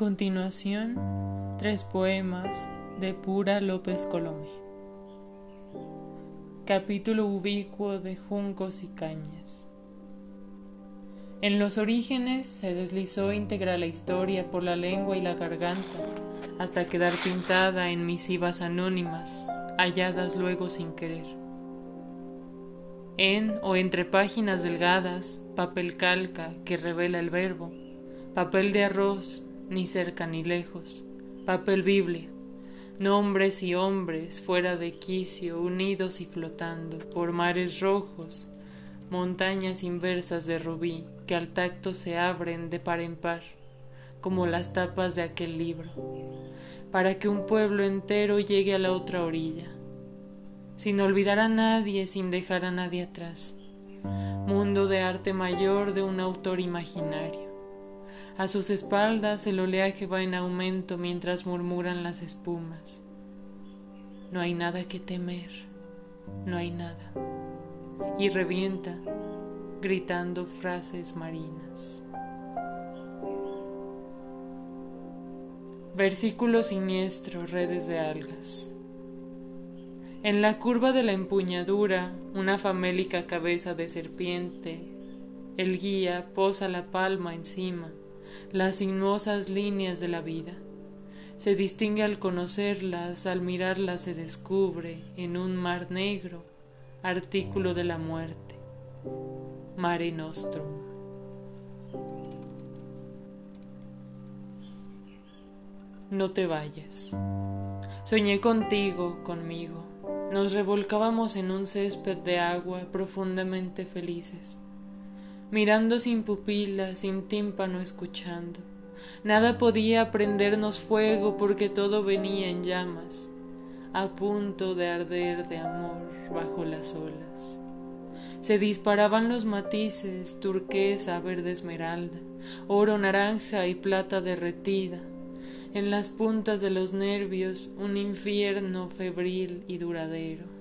continuación, tres poemas de Pura López Colomé. Capítulo ubicuo de juncos y cañas. En los orígenes se deslizó íntegra la historia por la lengua y la garganta, hasta quedar pintada en misivas anónimas, halladas luego sin querer. En o entre páginas delgadas, papel calca que revela el verbo, papel de arroz, ni cerca ni lejos, papel Biblia, nombres y hombres fuera de quicio, unidos y flotando por mares rojos, montañas inversas de rubí que al tacto se abren de par en par, como las tapas de aquel libro, para que un pueblo entero llegue a la otra orilla, sin olvidar a nadie, sin dejar a nadie atrás. Mundo de arte mayor de un autor imaginario. A sus espaldas el oleaje va en aumento mientras murmuran las espumas. No hay nada que temer, no hay nada y revienta gritando frases marinas. Versículo siniestro, redes de algas. En la curva de la empuñadura, una famélica cabeza de serpiente, el guía posa la palma encima, las sinuosas líneas de la vida. Se distingue al conocerlas, al mirarlas se descubre en un mar negro artículo de la muerte, Mare Nostrum. No te vayas. Soñé contigo, conmigo. Nos revolcábamos en un césped de agua profundamente felices, mirando sin pupila, sin tímpano escuchando. Nada podía prendernos fuego porque todo venía en llamas a punto de arder de amor bajo las olas. Se disparaban los matices, turquesa, verde esmeralda, oro naranja y plata derretida. En las puntas de los nervios un infierno febril y duradero.